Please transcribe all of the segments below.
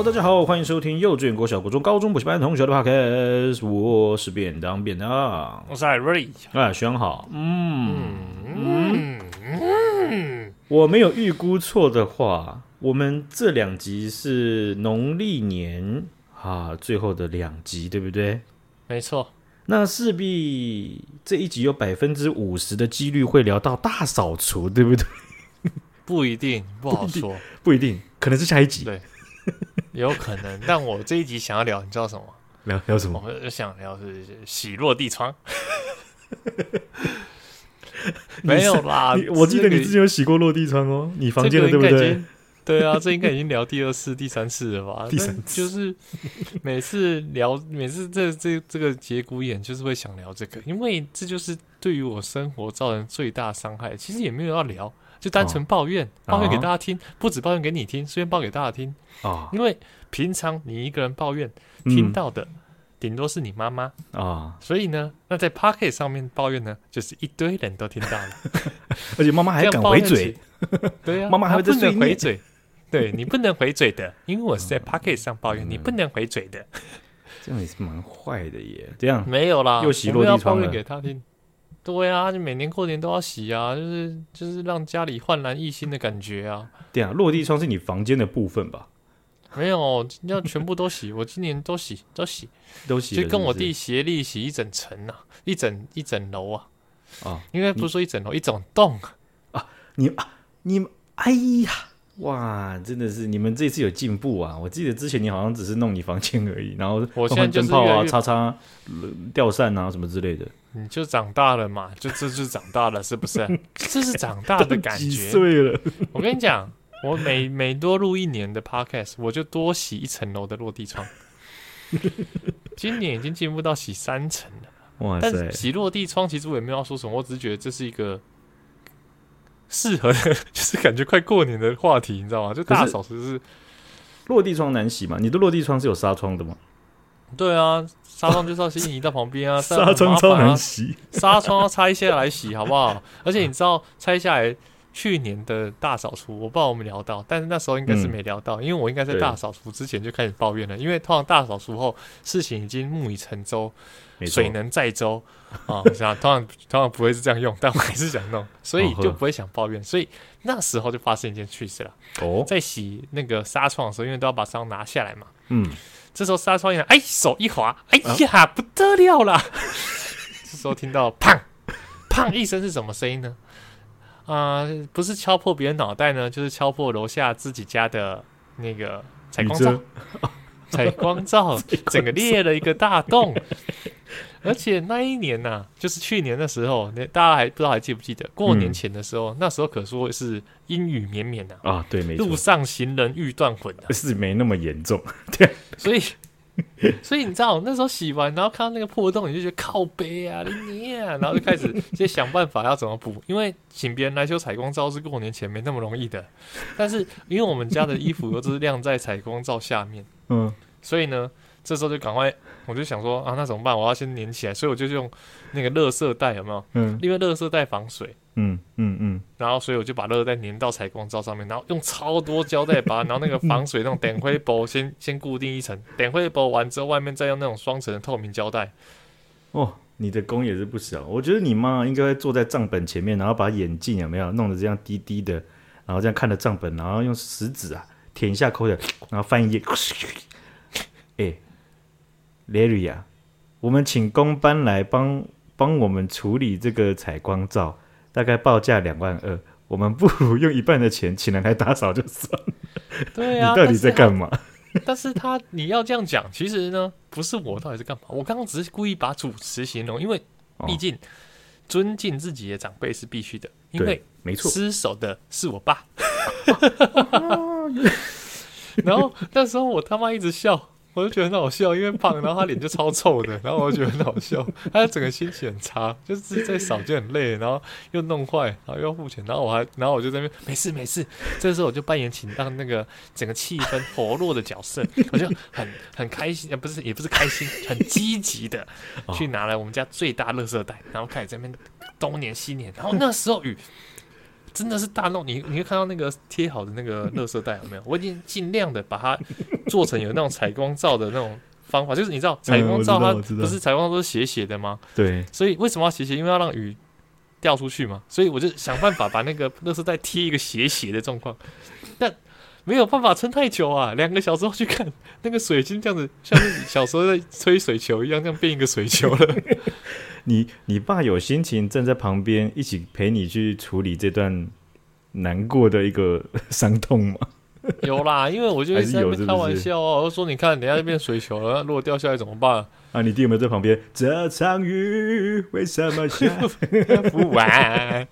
Hello，大家好，欢迎收听幼稚园、国小、国中、高中补习班同学的 Podcast。我是便当便当，我是艾瑞。哎，选好。嗯。嗯。嗯，我没有预估错的话，我们这两集是农历年啊最后的两集，对不对？没错。那势必这一集有百分之五十的几率会聊到大扫除，对不对？不一定，不好说，不一定，可能是下一集。对。有可能，但我这一集想要聊，你知道什么？聊聊什么？我想聊是洗落地窗。没有啦，我记得你之前有洗过落地窗哦，你房间的对不对？对啊，这应该已经聊第二次、第三次了吧？第三次就是每次聊，每次这这这个节骨眼，就是会想聊这个，因为这就是对于我生活造成最大伤害。其实也没有要聊。就单纯抱怨，哦、抱怨给大家听，哦、不止抱怨给你听，顺便抱给大家听。啊。哦、因为平常你一个人抱怨，嗯、听到的顶多是你妈妈。啊，哦、所以呢，那在 Podcast 上面抱怨呢，就是一堆人都听到了，而且妈妈还敢回嘴，对呀、啊，妈妈还不能回嘴，对你不能回嘴的，因为我是在 Podcast 上抱怨，嗯、你不能回嘴的，这样也是蛮坏的耶。这样没有啦，又洗落地窗了，给他听。对啊，就每年过年都要洗啊，就是就是让家里焕然一新的感觉啊。对啊，落地窗是你房间的部分吧？没有，要全部都洗。我今年都洗，都洗，都洗，就跟我弟协力洗一整层啊，一整一整楼啊。啊，应该不是说一整楼，一整栋啊。你啊，你哎呀！哇，真的是你们这次有进步啊！我记得之前你好像只是弄你房间而已，然后我现在就是灯泡啊、擦擦吊扇啊什么之类的。你就长大了嘛，就这就长大了，是不是？这是长大的感觉。几岁了？我跟你讲，我每每多录一年的 Podcast，我就多洗一层楼的落地窗。今年已经进步到洗三层了。哇塞！但洗落地窗其实我也没有要说什么，我只是觉得这是一个。适合的，就是感觉快过年的话题，你知道吗？就大扫除是落地窗难洗嘛？你的落地窗是有纱窗的吗？对啊，纱窗就是要先移到旁边啊。纱窗超难洗，纱窗要拆下来洗，好不好？而且你知道拆下来，去年的大扫除，我不知道我们聊到，但是那时候应该是没聊到，嗯、因为我应该在大扫除之前就开始抱怨了，因为通常大扫除后事情已经木已成舟。水能载舟啊！我想，通常通常不会是这样用，但我还是想弄，所以就不会想抱怨。所以那时候就发生一件趣事了。哦，在洗那个纱窗的时候，因为都要把纱窗拿下来嘛。嗯，这时候纱窗一拿，哎，手一滑，哎呀，不得了了！这时候听到“砰砰”一声是什么声音呢？啊，不是敲破别人脑袋呢，就是敲破楼下自己家的那个 采光罩。采光罩整个裂了一个大洞，而且那一年呐、啊，就是去年的时候，那大家还不知道还记不记得？过年前的时候，嗯、那时候可说是阴雨绵绵的啊，对，没错，路上行人欲断魂的，是没那么严重，对，所以，所以你知道那时候洗完，然后看到那个破洞，你就觉得靠背啊，你啊，然后就开始就想办法要怎么补，因为请别人来修采光罩是过年前没那么容易的，但是因为我们家的衣服都是晾在采光罩下面。嗯，所以呢，这时候就赶快，我就想说啊，那怎么办？我要先粘起来，所以我就用那个垃圾袋，有没有？嗯，因为垃圾袋防水。嗯嗯嗯。然后，所以我就把垃圾袋粘到采光罩上面，然后用超多胶带把，然后那个防水那种点灰布先先固定一层，点灰布完之后，外面再用那种双层的透明胶带。哦，你的功也是不小。我觉得你妈应该会坐在账本前面，然后把眼镜有没有弄得这样低低的，然后这样看着账本，然后用食指啊。舔一下口水，然后翻一页。哎，Larry 啊，我们请工班来帮帮我们处理这个采光罩，大概报价两万二。我们不如用一半的钱请人来打扫就算了。对啊，你到底在干嘛？但是他你要这样讲，其实呢，不是我到底是干嘛？我刚刚只是故意把主持形容，因为毕竟尊敬自己的长辈是必须的。因为没错，失手的是我爸。然后那时候我他妈一直笑，我就觉得很好笑，因为胖，然后他脸就超臭的，然后我就觉得很好笑，他整个心情很差，就是在扫就很累，然后又弄坏，然后又要付钱，然后我还，然后我就在那边没事没事，这时候我就扮演请当那个整个气氛活络的角色，我就很很开心，不是也不是开心，很积极的去拿来我们家最大垃圾袋，然后开始在那边东粘西粘，然后那时候雨。真的是大弄。你你会看到那个贴好的那个 垃圾袋有没有？我已经尽量的把它做成有那种采光罩的那种方法，就是你知道采光罩它不是采光罩都是斜斜的吗？对，所以为什么要斜斜？因为要让雨掉出去嘛。所以我就想办法把那个 垃圾袋贴一个斜斜的状况，但。没有办法撑太久啊！两个小时后去看那个水晶这样子，像是小时候在吹水球一样，这样变一个水球了。你你爸有心情站在旁边一起陪你去处理这段难过的一个 伤痛吗？有啦，因为我就一直在开玩笑哦、喔，我说你看，等下就变水球了，如果掉下来怎么办？啊，你弟有没有在旁边？这场雨为什么下 不完？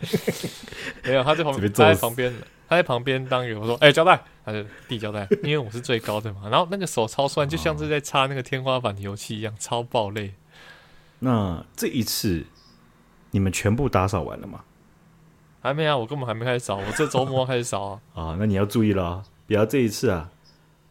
没有，他在旁边，他在旁边。他在旁边当雨，我说：“哎、欸，胶带，他就递交代，因为我是最高的嘛。”然后那个手超酸，就像是在擦那个天花板的油漆一样，超爆累。那这一次你们全部打扫完了吗？还没啊，我根本还没开始扫，我这周末开始扫啊。啊，那你要注意了，不要这一次啊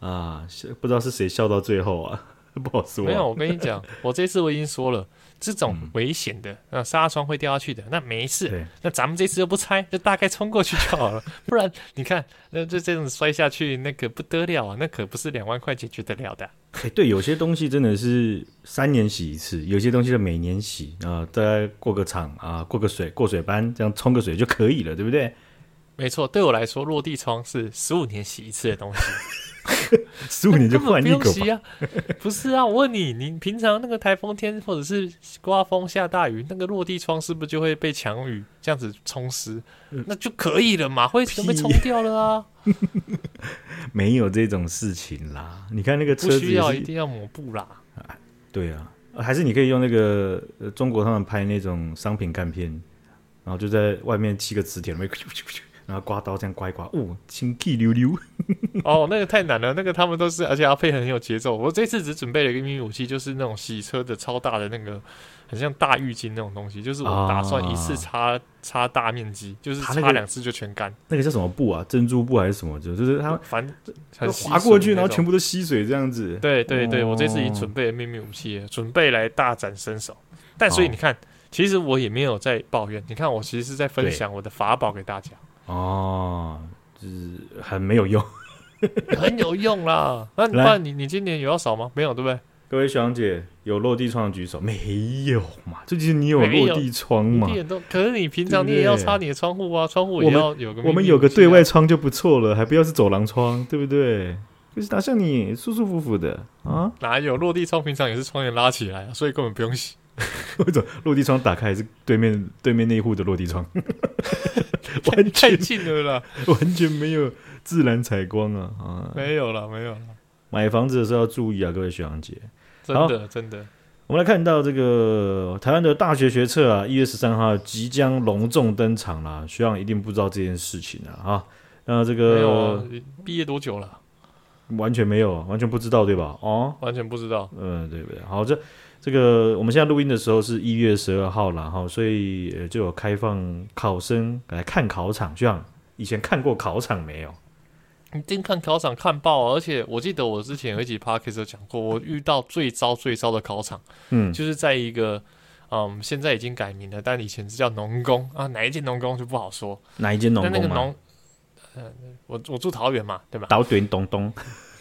啊，不知道是谁笑到最后啊，不好说、啊。没有，我跟你讲，我这次我已经说了。这种危险的，那纱窗会掉下去的，那没事。那咱们这次又不拆，就大概冲过去就好了。不然你看，那这这种摔下去，那可不得了啊！那可不是两万块解决得了的。哎，对，有些东西真的是三年洗一次，有些东西是每年洗啊，再过个场啊，过个水，过水班，这样冲个水就可以了，对不对？没错，对我来说，落地窗是十五年洗一次的东西。十五年就换一个啊？不是啊，我问你，你平常那个台风天或者是刮风下大雨，那个落地窗是不是就会被强雨这样子冲湿？那就可以了嘛，会被冲掉了啊？没有这种事情啦。你看那个车子不需要一定要抹布啦。对啊，还是你可以用那个中国他们拍那种商品干片，然后就在外面砌个磁铁，然后刮刀这样刮一刮，哦，清气溜溜。哦，那个太难了，那个他们都是，而且要配很有节奏。我这次只准备了一个秘密武器，就是那种洗车的超大的那个，很像大浴巾那种东西。就是我打算一次擦、啊、擦大面积，就是擦两次就全干、那个。那个叫什么布啊？珍珠布还是什么？就就是它反正滑过去，然后全部都吸水这样子。对对对，哦、我这次已经准备了秘密武器，准备来大展身手。但所以你看，哦、其实我也没有在抱怨。你看，我其实是在分享我的法宝给大家。哦，就是很没有用，很有用啦。那不然你你今年有要扫吗？没有，对不对？各位学长姐有落地窗的举手，没有嘛？最近你有落地窗吗？可是你平常你也要擦你的窗户啊，窗户也要有个。我们有个对外窗就不错了，还不要是走廊窗，对不对？就是打像你舒舒服服的啊。哪有落地窗？平常也是窗帘拉起来，所以根本不用洗。或者落地窗打开是对面对面那户的落地窗，完全太近了啦，完全没有自然采光啊啊！没有了，没有了。买房子的时候要注意啊，各位学长姐。真的真的。我们来看到这个台湾的大学学测啊，一月十三号即将隆重登场了。学长一定不知道这件事情啊啊！那这个没有毕业多久了？完全没有，完全不知道对吧？哦，完全不知道。嗯，对不对？好，这。这个我们现在录音的时候是一月十二号了哈，所以就有开放考生来看考场，就像以前看过考场没有？一定看考场看爆，而且我记得我之前有一集 p a r k e s 讲过，我遇到最糟最糟的考场，嗯，就是在一个嗯现在已经改名了，但以前是叫农工啊，哪一间农工就不好说，哪一间农工？那个农，呃，我我住桃园嘛，对吧？桃园东东。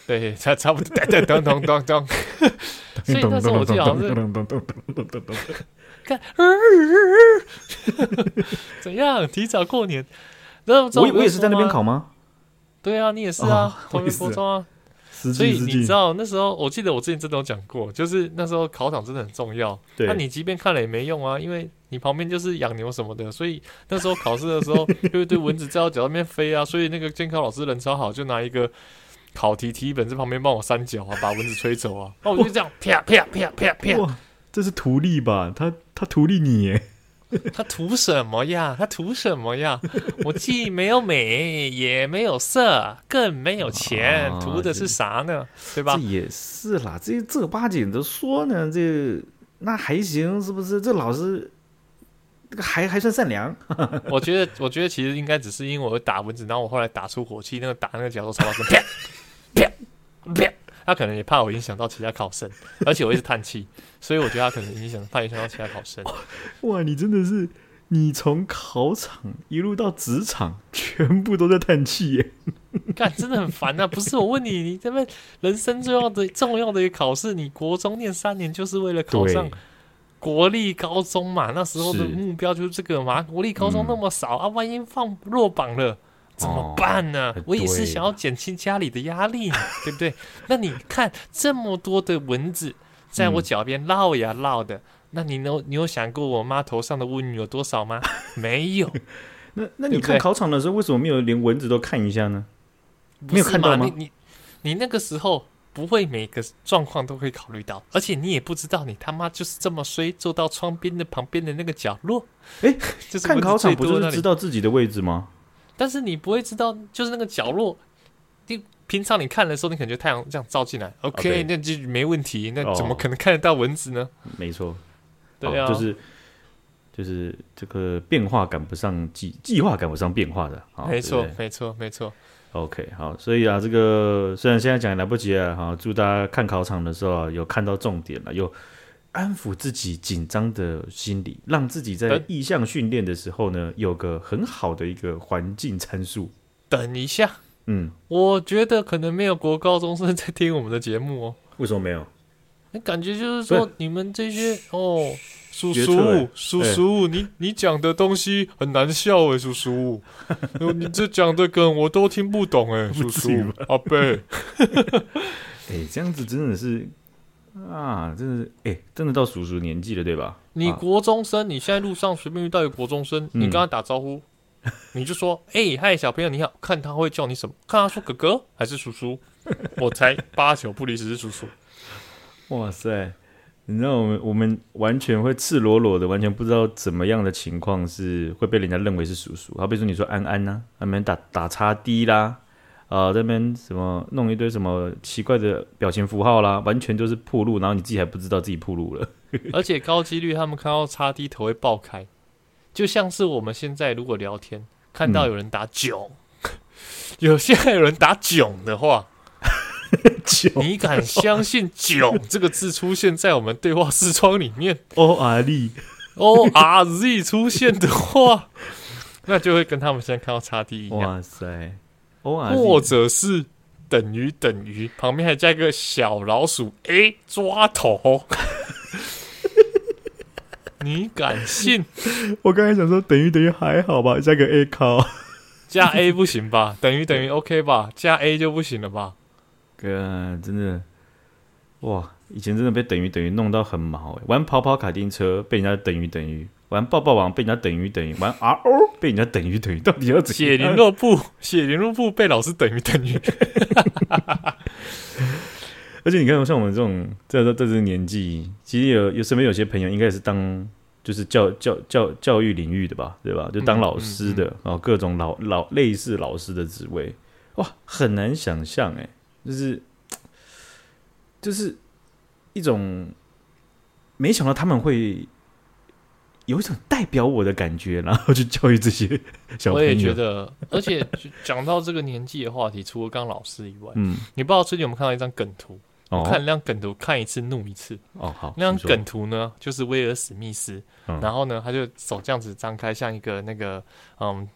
对，差差不多，对，咚咚咚咚，所以那时候我记得好像是，看，怎样提早过年？我我也是在那边考吗？对啊，你也是啊，同一国中啊。所以你知道那时候，我记得我之前真的有讲过，就是那时候考场真的很重要。那你即便看了也没用啊，因为你旁边就是养牛什么的，所以那时候考试的时候，就会对蚊子在我脚上面飞啊。所以那个监考老师人超好，就拿一个。考题题本在旁边帮我扇脚啊，把蚊子吹走啊！那 我就这样啪啪啪啪啪，哇，这是图利吧？他他图利你耶？他图什么呀？他图什么呀？我既没有美，也没有色，更没有钱，啊、图的是啥呢？对吧？这也是啦，这正儿八经的说呢，这那还行，是不是？这老师这个还还算善良。我觉得，我觉得其实应该只是因为我会打蚊子，然后我后来打出火气，那个打那个角度超大声，啪。啪啪，他可能也怕我影响到其他考生，而且我一直叹气，所以我觉得他可能影响，怕影响到其他考生。哇，你真的是你从考场一路到职场，全部都在叹气耶！看，真的很烦啊！不是我问你，你这边人生重要的重要的一个考试，你国中念三年就是为了考上国立高中嘛？那时候的目标就是这个嘛？国立高中那么少、嗯、啊，万一放落榜了怎么办呢？哦、我也是想要减轻家里的压力，对不对？那你看这么多的蚊子在我脚边绕呀绕的。那你有你有想过我妈头上的乌云有多少吗？没有。那那你看考场的时候，为什么没有连蚊子都看一下呢？没有看到吗？你你你那个时候不会每个状况都会考虑到，而且你也不知道你他妈就是这么衰，坐到窗边的旁边的那个角落。哎、欸，就是看考场不就是知道自己的位置吗？但是你不会知道，就是那个角落。你平常你看的时候，你感觉太阳这样照进来，OK，, okay. 那就没问题。那怎么可能看得到蚊子呢？哦、没错。对啊，哦、就是就是这个变化赶不上计，计划赶不上变化的，没错，没错，没错。OK，好，所以啊，这个虽然现在讲来不及啊，哈，祝大家看考场的时候啊，有看到重点了，有安抚自己紧张的心理，让自己在意向训练的时候呢，有个很好的一个环境参数。等一下，嗯，我觉得可能没有国高中生在听我们的节目哦。为什么没有？感觉就是说，你们这些哦，叔叔，叔叔，欸、你你讲的东西很难笑哎，叔叔，你这讲的梗我都听不懂哎，叔叔，阿贝，哎、欸，这样子真的是啊，真的是哎、欸，真的到叔叔年纪了，对吧？你国中生，你现在路上随便遇到一个国中生，你跟他打招呼，嗯、你就说，哎、欸，嗨，小朋友你好，看他会叫你什么？看他说哥哥还是叔叔？我才八九不离十是叔叔。哇塞！你知道我们我们完全会赤裸裸的，完全不知道怎么样的情况是会被人家认为是叔叔。好比如说你说安安呐、啊，那边打打叉 D 啦，啊这边什么弄一堆什么奇怪的表情符号啦，完全就是铺路，然后你自己还不知道自己铺路了。而且高几率他们看到叉 D 头会爆开，就像是我们现在如果聊天看到有人打囧，嗯、有现在有人打囧的话。你敢相信“囧”这个字出现在我们对话视窗里面？O R Z，O R Z 出现的话，那就会跟他们现在看到叉 D 一样。哇塞，O 或者是等于等于旁边还加一个小老鼠 A 抓头。你敢信？我刚才想说等于等于还好吧，加个 A 考，加 A 不行吧？等于等于 OK 吧？加 A 就不行了吧？哥，真的哇！以前真的被等于等于弄到很毛哎，玩跑跑卡丁车被人家等于等于，玩爆爆王被人家等于等于，玩 RO 被人家等于等于，到底要怎样？写联络簿，写联络簿被老师等于等于。而且你看，像我们这种在在这个年纪，其实有有身边有些朋友，应该是当就是教教教教育领域的吧，对吧？就当老师的，然后各种老老类似老师的职位，哇，很难想象哎。就是，就是一种没想到他们会有一种代表我的感觉，然后去教育这些 小朋友。我也觉得，而且讲到这个年纪的话题，除了刚老师以外，嗯，你不知道最近有没有看到一张梗图？哦、我看那张梗图，看一次怒一次。哦，好，那张梗图呢，就是威尔史密斯，嗯、然后呢，他就手这样子张开，像一个那个嗯。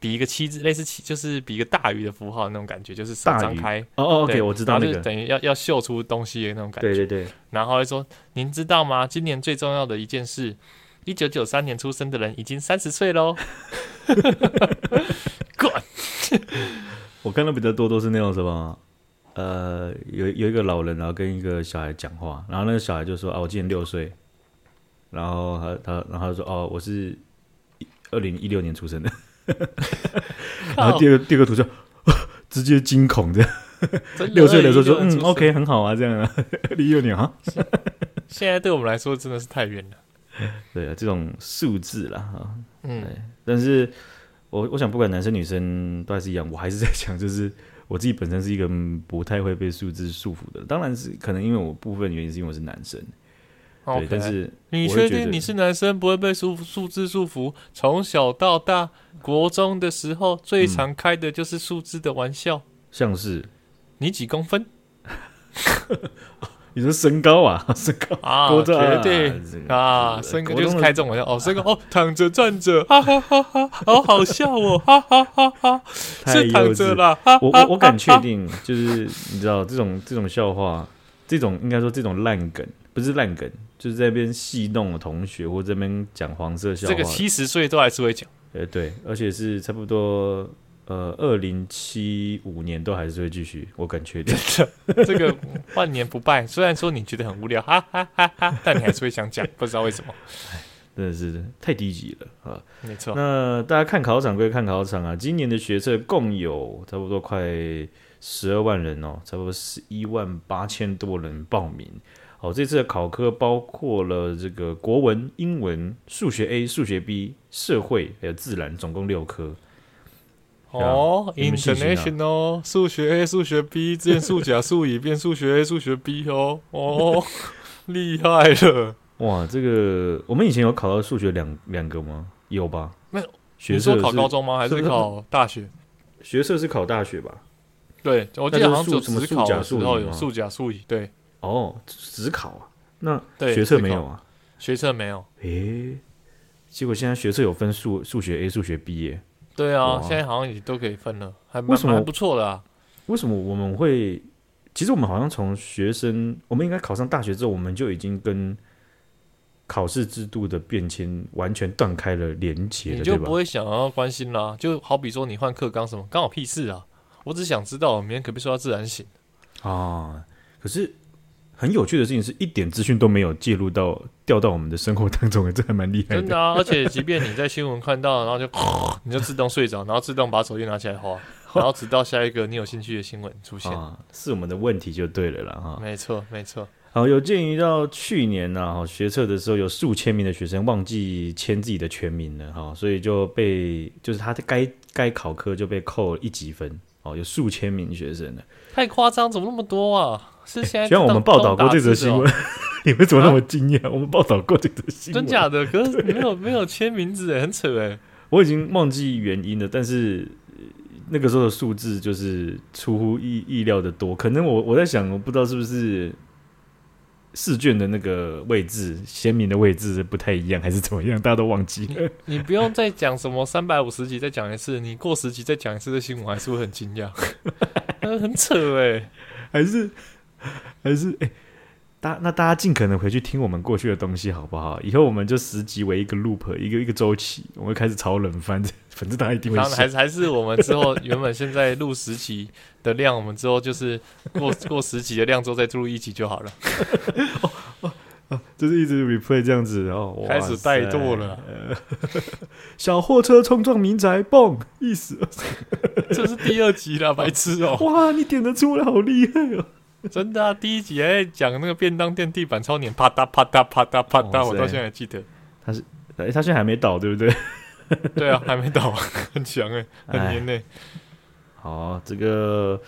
比一个七字，类似七，就是比一个大鱼的符号那种感觉，就是手张开。哦哦，OK，我知道那个，就等于要要秀出东西的那种感觉。对对对。然后说：“您知道吗？今年最重要的一件事，一九九三年出生的人已经三十岁喽。”滚！我看到比较多都是那种什么，呃，有有一个老人，然后跟一个小孩讲话，然后那个小孩就说：“啊，我今年六岁。”然后他他然后他说：“哦，我是二零一六年出生的。”然后第二个第二个图像，直接惊恐这样。六岁的时候说：“嗯，OK，很好啊，这样啊。”一六年啊，现在对我们来说真的是太远了。对啊，这种数字啦，哈，嗯，但是我我想，不管男生女生都还是一样，我还是在讲，就是我自己本身是一个不太会被数字束缚的，当然是可能因为我部分原因是因为我是男生。对，但是你确定你是男生不会被数数字束缚？从小到大，国中的时候最常开的就是数字的玩笑，像是你几公分？你说身高啊，身高。啊，绝对。啊，身高就是开这种玩笑哦，身高哦，躺着站着，哈哈哈哈，好好笑哦，哈哈哈哈，是躺着啦，我我我敢确定，就是你知道这种这种笑话，这种应该说这种烂梗，不是烂梗，就是在那边戏弄同学或这边讲黄色笑话，这个七十岁都还是会讲，呃对，而且是差不多。呃，二零七五年都还是会继续，我敢确定。这个万年不败，虽然说你觉得很无聊，哈哈哈哈，但你还是会想讲，不知道为什么。真的是太低级了啊！没错。那大家看考场归看考场啊，今年的学测共有差不多快十二万人哦，差不多十一万八千多人报名。哦，这次的考科包括了这个国文、英文、数学 A、数学 B、社会还有自然，总共六科。哦，International 数学 A 数学 B，之前数甲数乙变数学 A 数学 B 哦哦，厉害了！哇，这个我们以前有考到数学两两个吗？有吧？没有。学社考高中吗？还是考大学？学社是考大学吧？对，我记得好像只什么数甲数乙有数甲数乙，对。哦，只考啊？那学测没有啊？学测没有。诶，结果现在学测有分数数学 A 数学 B 耶。对啊，现在好像也都可以分了，还蛮蛮不错的啊。为什么我们会？其实我们好像从学生，我们应该考上大学之后，我们就已经跟考试制度的变迁完全断开了连结了，你就不会想要关心啦。就好比说你换课纲什么，关我屁事啊！我只想知道明天可不可以说到自然醒啊？可是。很有趣的事情是一点资讯都没有介入到掉到我们的生活当中，这还蛮厉害的。真的啊！而且即便你在新闻看到，然后就 你就自动睡着，然后自动把手机拿起来滑，然后直到下一个你有兴趣的新闻出现，啊，是我们的问题就对了啦哈。没错，没错。好，有鉴于到去年呢，哈学测的时候有数千名的学生忘记签自己的全名了哈，所以就被就是他的该该考科就被扣了一级分哦，有数千名学生呢，太夸张，怎么那么多啊？是现在，虽然我们报道过这则新闻，哦、你们怎么那么惊讶？啊、我们报道过这则新闻，真假的？可是没有没有签名字，哎，很扯哎。我已经忘记原因了，但是那个时候的数字就是出乎意意料的多。可能我我在想，我不知道是不是试卷的那个位置鲜明的位置不太一样，还是怎么样？大家都忘记了。你，你不用再讲什么三百五十集再讲一次，你过十集再讲一次的新闻，还是会很惊讶。很扯哎，还是。还是哎，大、欸、那大家尽可能回去听我们过去的东西好不好？以后我们就十集为一个 loop，一个一个周期，我们会开始炒冷饭，反正大家一定会。还是还是我们之后原本现在录十集的量，我们之后就是过过十集的量之后再录一集就好了。哦哦哦，就是一直 replay 这样子，然后开始怠惰了。小货车冲撞民宅，嘣！意思，这是第二集了，白痴哦！哇，你点得出来，好厉害哦！真的啊，第一集还在讲那个便当店地板超黏，啪嗒啪嗒啪嗒啪嗒，我到现在还记得。他是，哎，他现在还没倒，对不对？对啊，还没倒，很强哎，很黏呢。好，这个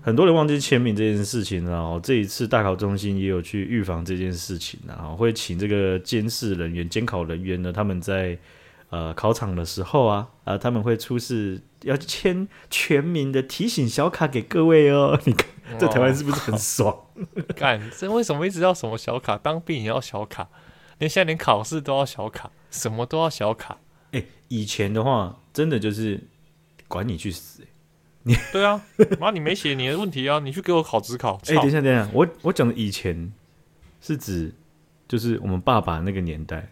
很多人忘记签名这件事情，然后这一次大考中心也有去预防这件事情，然后会请这个监视人员、监考人员呢，他们在呃考场的时候啊，啊、呃，他们会出示要签全名的提醒小卡给各位哦，你看。在台湾是不是很爽？干，这为什么一直要什么小卡？当兵也要小卡，连现在连考试都要小卡，什么都要小卡。哎、欸，以前的话，真的就是管你去死、欸！你对啊，妈，你没写你的问题啊，你去给我考职考。哎、欸，等一下，等一下，我我讲的以前是指就是我们爸爸那个年代。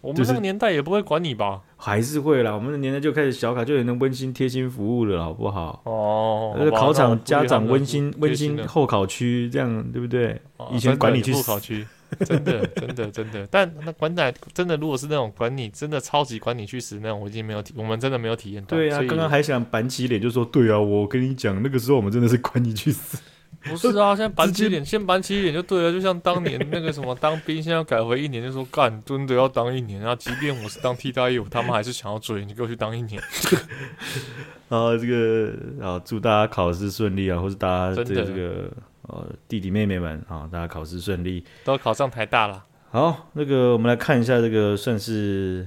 我们那个年代也不会管你吧？还是会啦。我们的年代就开始小卡，就有那温馨贴心服务了，好不好？哦，那个考场家长温馨温馨候考区，这样对不对？以前管你去候考区，真的 真的真的。但那管奶真的，如果是那种管你真的超级管你去死那种，我已经没有体，我们真的没有体验到。对啊，刚刚还想板起脸就说，对啊，我跟你讲，那个时候我们真的是管你去死。不是啊，现在板起脸，先板起脸就对了，就像当年那个什么当兵，现在要改回一年，就说干真的要当一年，啊即便我是当替代役，他们还是想要追你，给我去当一年。然后这个啊，祝大家考试顺利啊，或是大家这个这个呃弟弟妹妹们啊，大家考试顺利，都考上台大了。好，那个我们来看一下这个算是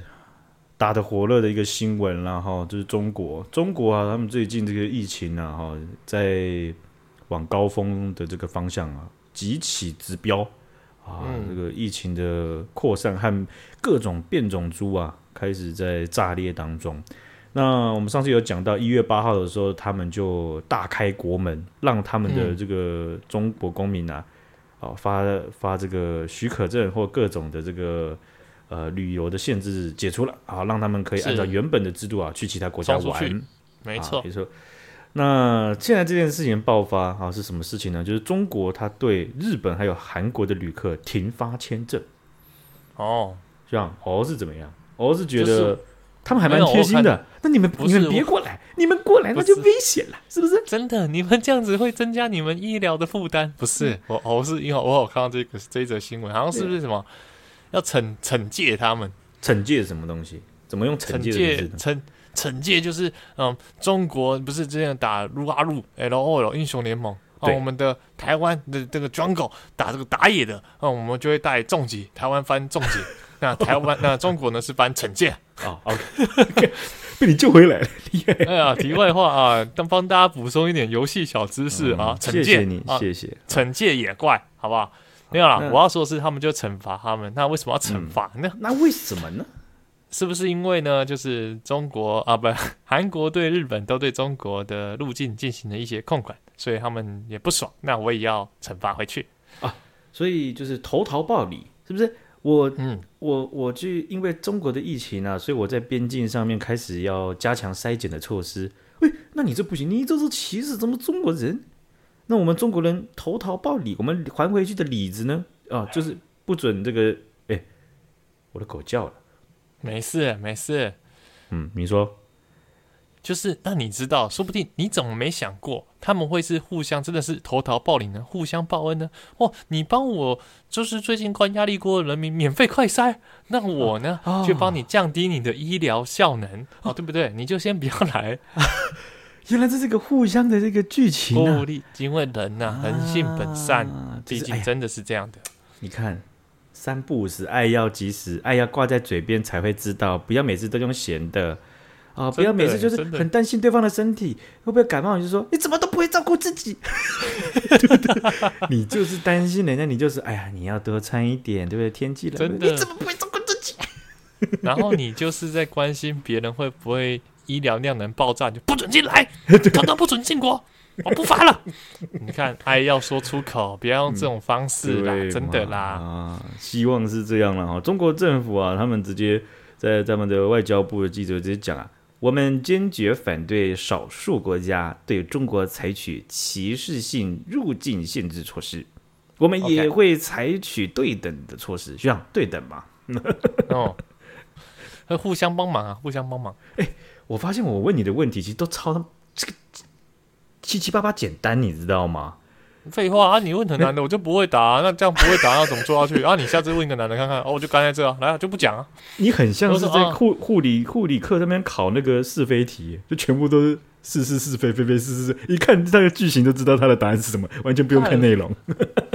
打得火热的一个新闻，然后就是中国，中国啊，他们最近这个疫情啊，哈，在往高峰的这个方向啊，急起直飙啊！嗯、这个疫情的扩散和各种变种株啊，开始在炸裂当中。那我们上次有讲到，一月八号的时候，他们就大开国门，让他们的这个中国公民啊，啊、嗯、发发这个许可证或各种的这个呃旅游的限制解除了啊，让他们可以按照原本的制度啊去其他国家玩。没错，没错。那现在这件事情爆发啊，是什么事情呢？就是中国他对日本还有韩国的旅客停发签证。哦，这样哦是怎么样？哦是觉得他们还蛮贴心的。那你们你们别过来，你们过来那就危险了，是不是？真的，你们这样子会增加你们医疗的负担。不是，我我是因为我有看到这个这一则新闻，好像是不是什么要惩惩戒他们？惩戒什么东西？怎么用惩戒的字？惩戒就是，嗯，中国不是之前打撸啊撸 LOL 英雄联盟，哦，我们的台湾的这个 Jungle 打这个打野的，嗯，我们就会带重击，台湾翻重击，那台湾那中国呢是翻惩戒。哦，OK，被你救回来了，厉害。哎呀，题外话啊，帮帮大家补充一点游戏小知识啊，惩戒你，谢谢，惩戒野怪，好不好？没有啦，我要说的是他们就惩罚他们，那为什么要惩罚呢？那为什么呢？是不是因为呢？就是中国啊，不，韩国对日本都对中国的入境进行了一些控管，所以他们也不爽。那我也要惩罚回去啊！所以就是投桃报李，是不是？我嗯，我我就因为中国的疫情啊，所以我在边境上面开始要加强筛检的措施。喂，那你这不行，你这是歧视咱们中国人。那我们中国人投桃报李，我们还回去的李子呢？啊，就是不准这个。哎，我的狗叫了。没事，没事。嗯，你说，就是那你知道，说不定你怎么没想过他们会是互相真的是投桃报李呢？互相报恩呢？哦，你帮我就是最近关压力锅的人民免费快筛，那我呢、哦、就帮你降低你的医疗效能，哦，哦对不对？你就先不要来。原来这是个互相的这个剧情啊！因为人呐、啊，人性本善，毕竟真的是这样的。你看。三不五时，爱要及时，爱要挂在嘴边才会知道，不要每次都用咸的啊、哦！不要每次就是很担心对方的身体会不会感冒，你就说你怎么都不会照顾自己，对不对？你就是担心人家，你就是哎呀，你要多穿一点，对不对？天气冷，你怎么不会照顾自己？然后你就是在关心别人会不会医疗量能爆炸，就不准进来，统统不准进国。我不发了。你看，爱要说出口，不要用这种方式啦，嗯、真的啦。啊，希望是这样了哈。中国政府啊，他们直接在他们的外交部的记者直接讲啊，我们坚决反对少数国家对中国采取歧视性入境限制措施，我们也会采取对等的措施，这样对等嘛？哦，互相帮忙啊，互相帮忙。哎、欸，我发现我问你的问题其实都超他这个。七七八八简单，你知道吗？废话啊！你问很难的，我就不会答、啊。那这样不会答，要怎么做下去？啊，你下次问一个男的看看。哦，我就干在这啊，来啊，就不讲啊。你很像是在护护理护理课那边考那个是非题，就全部都是是是是非非非是是是，一看那个剧情就知道他的答案是什么，完全不用看内容。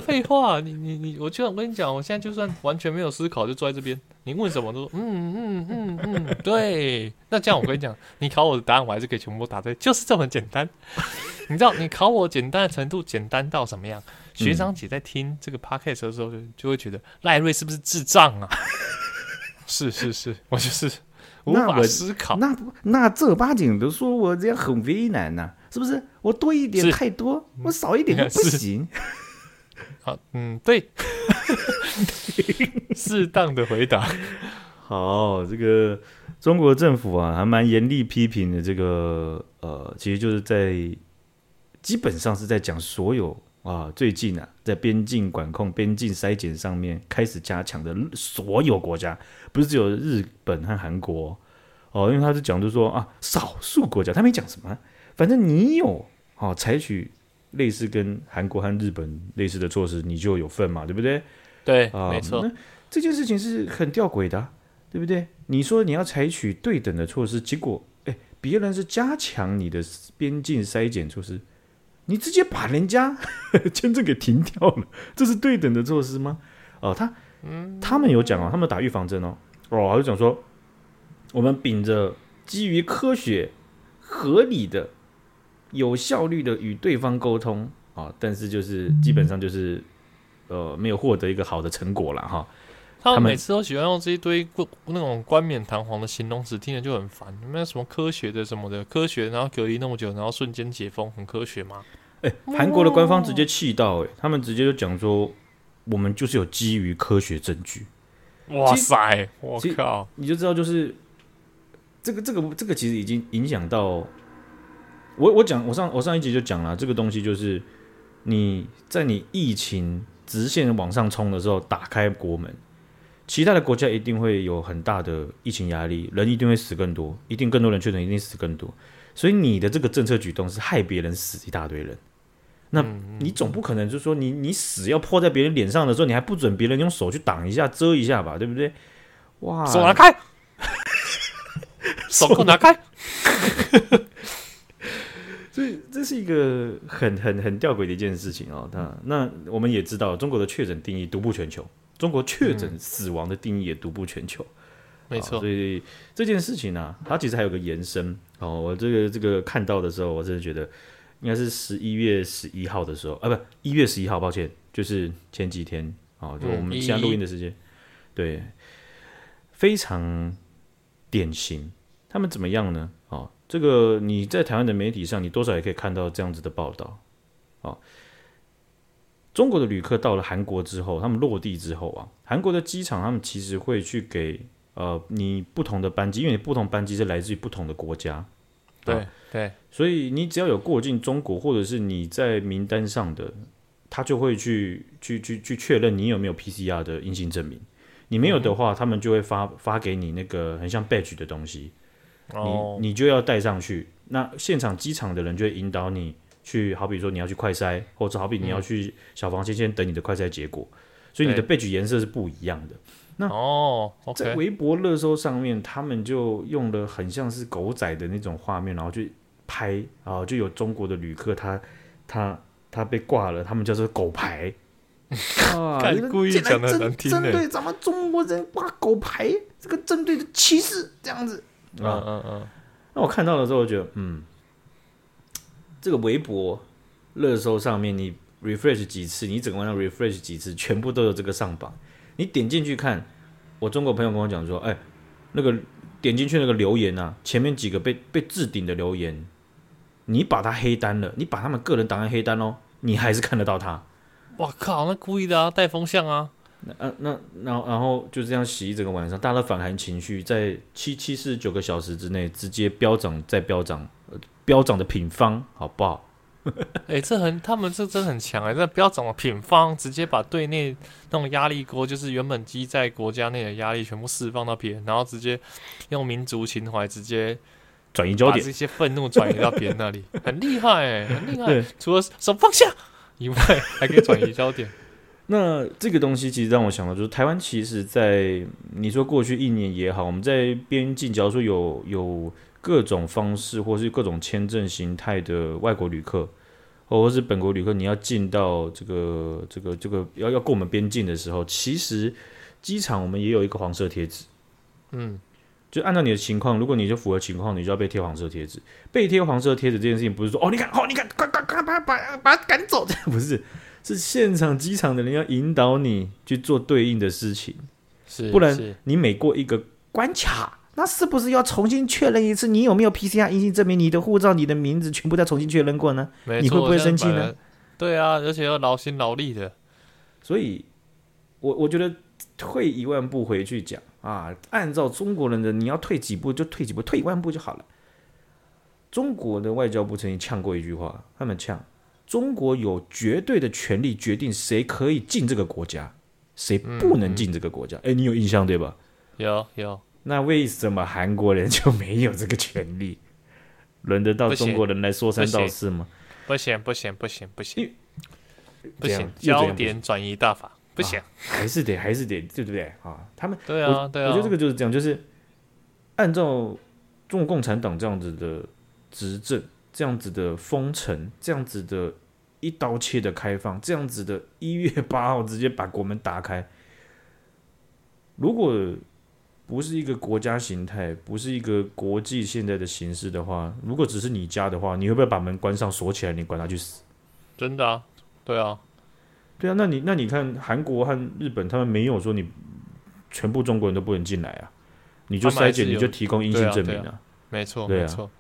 废话，你你你，我就我跟你讲，我现在就算完全没有思考，就坐在这边，你问什么都说嗯嗯嗯嗯，对。那这样我跟你讲，你考我的答案，我还是可以全部答对，就是这么简单。你知道你考我简单的程度简单到什么样？学长姐在听这个 podcast 的时候就就会觉得赖瑞是不是智障啊？是是是，我就是无法思考。那那正儿八经的说，我这样很为难呐、啊，是不是？我多一点太多，我少一点就不 行。好，嗯，对，适当的回答。好，这个中国政府啊，还蛮严厉批评的。这个呃，其实就是在。基本上是在讲所有啊，最近啊，在边境管控、边境筛检上面开始加强的所有国家，不是只有日本和韩国哦，因为他是讲就是说啊，少数国家他没讲什么，反正你有啊，采取类似跟韩国和日本类似的措施，你就有份嘛，对不对？对，啊，没错。那这件事情是很吊诡的，对不对？你说你要采取对等的措施，结果哎，别人是加强你的边境筛检措施。你直接把人家 签证给停掉了，这是对等的措施吗？哦，他，他们有讲哦，他们打预防针哦，哦，就讲说，我们秉着基于科学、合理的、有效率的与对方沟通，啊，但是就是基本上就是呃没有获得一个好的成果了哈。他们每次都喜欢用这一堆那种冠冕堂皇的形容词，听着就很烦。没有什么科学的什么的科学，然后隔离那么久，然后瞬间解封，很科学吗？哎、欸，韩国的官方直接气到、欸，哎，他们直接就讲说，我们就是有基于科学证据。哇塞，我靠！你就知道，就是这个这个这个其实已经影响到我。我讲，我上我上一集就讲了，这个东西就是你在你疫情直线往上冲的时候，打开国门，其他的国家一定会有很大的疫情压力，人一定会死更多，一定更多人确诊，一定死更多。所以你的这个政策举动是害别人死一大堆人。那你总不可能就是说你你死要泼在别人脸上的时候，你还不准别人用手去挡一下遮一下吧，对不对？哇，手拿开，手给我拿开。所以这是一个很很很吊诡的一件事情哦。那那我们也知道，中国的确诊定义独步全球，中国确诊死亡的定义也独步全球。没错，所以这件事情呢、啊，它其实还有个延伸哦。我这个这个看到的时候，我真的觉得。应该是十一月十一号的时候啊，不，一月十一号，抱歉，就是前几天啊，就我们现在录音的时间，对，非常典型。他们怎么样呢？哦，这个你在台湾的媒体上，你多少也可以看到这样子的报道。啊，中国的旅客到了韩国之后，他们落地之后啊，韩国的机场他们其实会去给呃你不同的班机，因为你不同班机是来自于不同的国家。对、啊、对，所以你只要有过境中国，或者是你在名单上的，他就会去去去去确认你有没有 PCR 的阴性证明。你没有的话，嗯、他们就会发发给你那个很像 badge 的东西，哦、你你就要带上去。那现场机场的人就会引导你去，好比说你要去快筛，或者好比你要去小房间先等你的快筛结果，嗯、所以你的 badge 颜色是不一样的。那哦，在微博热搜上面，他们就用了很像是狗仔的那种画面，然后去拍然后，就有中国的旅客，他他他被挂了，他们叫做狗牌。啊，故意讲的难听的，针对咱们中国人挂狗牌，这个针对的歧视这样子啊，嗯嗯嗯。那我看到了之后，我觉得嗯，这个微博热搜上面你 refresh 几次，你整个晚上 refresh 几次，全部都有这个上榜。你点进去看，我中国朋友跟我讲说，哎、欸，那个点进去那个留言啊，前面几个被被置顶的留言，你把他黑单了，你把他们个人档案黑单哦，你还是看得到他。我靠，那故意的啊，带风向啊。那那那然后然后就这样洗一整个晚上，大家的反韩情绪在七七四十九个小时之内直接飙涨，再飙涨，飙涨的品方，好不好？哎、欸，这很，他们这真的很强哎、欸！这飙涨的品方，直接把对内那种压力锅，就是原本积在国家内的压力，全部释放到别人，然后直接用民族情怀直接转移焦点，把这些愤怒转移到别人那里，很厉害哎、欸，很厉害。除了手放下以外，还可以转移焦点。那这个东西其实让我想到，就是台湾其实，在你说过去一年也好，我们在边境，假如说有有。各种方式，或是各种签证形态的外国旅客，或者是本国旅客，你要进到这个、这个、这个要要过我们边境的时候，其实机场我们也有一个黄色贴纸，嗯，就按照你的情况，如果你就符合情况，你就要被贴黄色贴纸。被贴黄色贴纸这件事情，不是说哦，你看，哦，你看，快快快，把把把他赶走，这 样不是，是现场机场的人要引导你去做对应的事情，是，不然你每过一个关卡。那是不是要重新确认一次？你有没有 PCR 阴性证明？你的护照、你的名字全部再重新确认过呢？你会不会生气呢？对啊，而且要劳心劳力的。所以，我我觉得退一万步回去讲啊，按照中国人的，你要退几步就退几步，退一万步就好了。中国的外交部曾经呛过一句话，他们呛：中国有绝对的权利决定谁可以进这个国家，谁不能进这个国家。哎、嗯嗯，你有印象对吧？有有。那为什么韩国人就没有这个权利？轮得到中国人来说三道四吗？不行不行不行不行，不行，焦点转移大法不行，还是得还是得对不对啊？他们对啊对啊，我觉得这个就是这样，就是按照中国共产党这样子的执政，这样子的封城，这样子的一刀切的开放，这样子的一月八号直接把国门打开，如果。不是一个国家形态，不是一个国际现在的形势的话，如果只是你家的话，你会不会把门关上锁起来？你管他去死，真的啊，对啊，对啊。那你那你看韩国和日本，他们没有说你全部中国人都不能进来啊，你就筛检，你就提供阴性证明啊，没错，对啊。没错。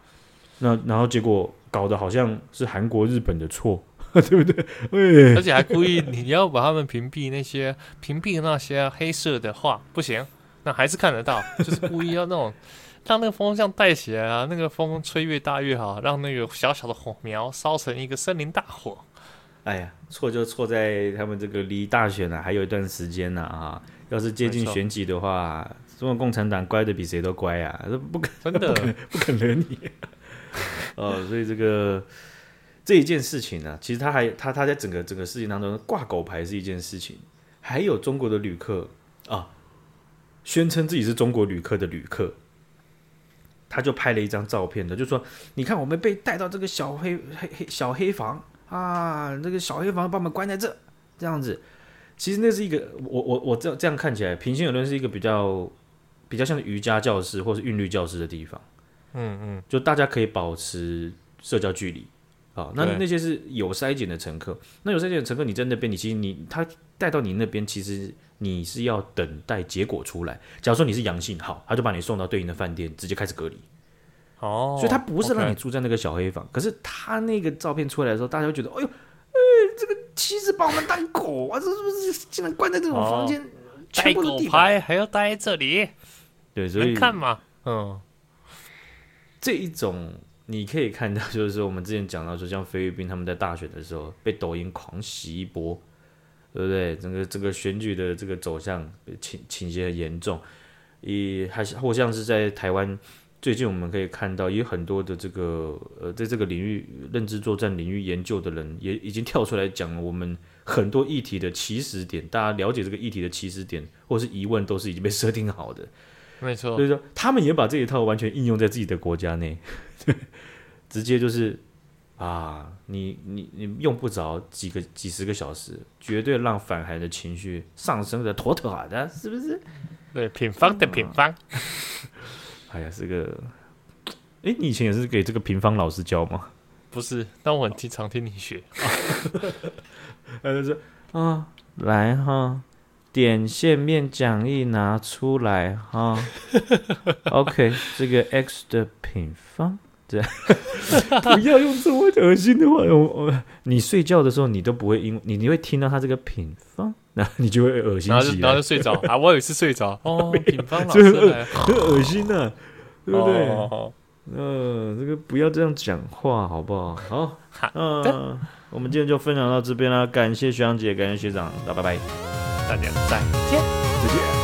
那然后结果搞得好像是韩国日本的错，对不对？而且还故意你要把他们屏蔽那些屏蔽那些黑色的话，不行，那还是看得到，就是故意要那种。让那个风向带起来啊，那个风吹越大越好，让那个小小的火苗烧成一个森林大火。哎呀，错就错在他们这个离大选啊还有一段时间呢啊！要是接近选举的话，中国共产党乖的比谁都乖啊，不可 真的不不可能你。哦，所以这个这一件事情呢、啊，其实他还他他在整个整个事情当中挂狗牌是一件事情，还有中国的旅客啊，宣称自己是中国旅客的旅客。他就拍了一张照片的，就说：“你看，我们被带到这个小黑黑黑小黑房啊，这个小黑房把我们关在这，这样子。其实那是一个，我我我这这样看起来，平心而论是一个比较比较像瑜伽教室或是韵律教室的地方。嗯嗯，就大家可以保持社交距离啊。那那些是有筛检的乘客，那有筛检的乘客，你在那边，你其实你他带到你那边，其实。”你是要等待结果出来。假如说你是阳性，好，他就把你送到对应的饭店，直接开始隔离。哦，所以他不是让你住在那个小黑房。可是他那个照片出来的时候，大家会觉得，哎呦，哎，这个妻子把我们当狗啊！这是不是竟然关在这种房间？带狗牌还要待在这里？对，所以看嘛，嗯，这一种你可以看到，就是说我们之前讲到说，像菲律宾他们在大选的时候被抖音狂洗一波。对不对？整个这个选举的这个走向倾倾斜很严重，也还是或像是在台湾，最近我们可以看到，有很多的这个呃，在这个领域认知作战领域研究的人，也已经跳出来讲了我们很多议题的起始点，大家了解这个议题的起始点或是疑问，都是已经被设定好的。没错，所以说他们也把这一套完全应用在自己的国家内，直接就是。啊，你你你用不着几个几十个小时，绝对让反韩的情绪上升的妥妥的，是不是？对，平方的平方。嗯、哎呀，这个，哎，你以前也是给这个平方老师教吗？不是，但我很经常听你学。他就说啊，来哈，点线面讲义拿出来哈。OK，这个 x 的平方。不要用这么恶心的话。我我，你睡觉的时候，你都不会因你你会听到它这个平方，那你就会恶心起来，然后就，然后就睡着啊。我有一次睡着 哦，平方老师来很恶心呐、啊，对不对？嗯，这个不要这样讲话，好不好？好，嗯、呃，我们今天就分享到这边啦。感谢学长姐，感谢学长，那拜拜，大家再见，再见。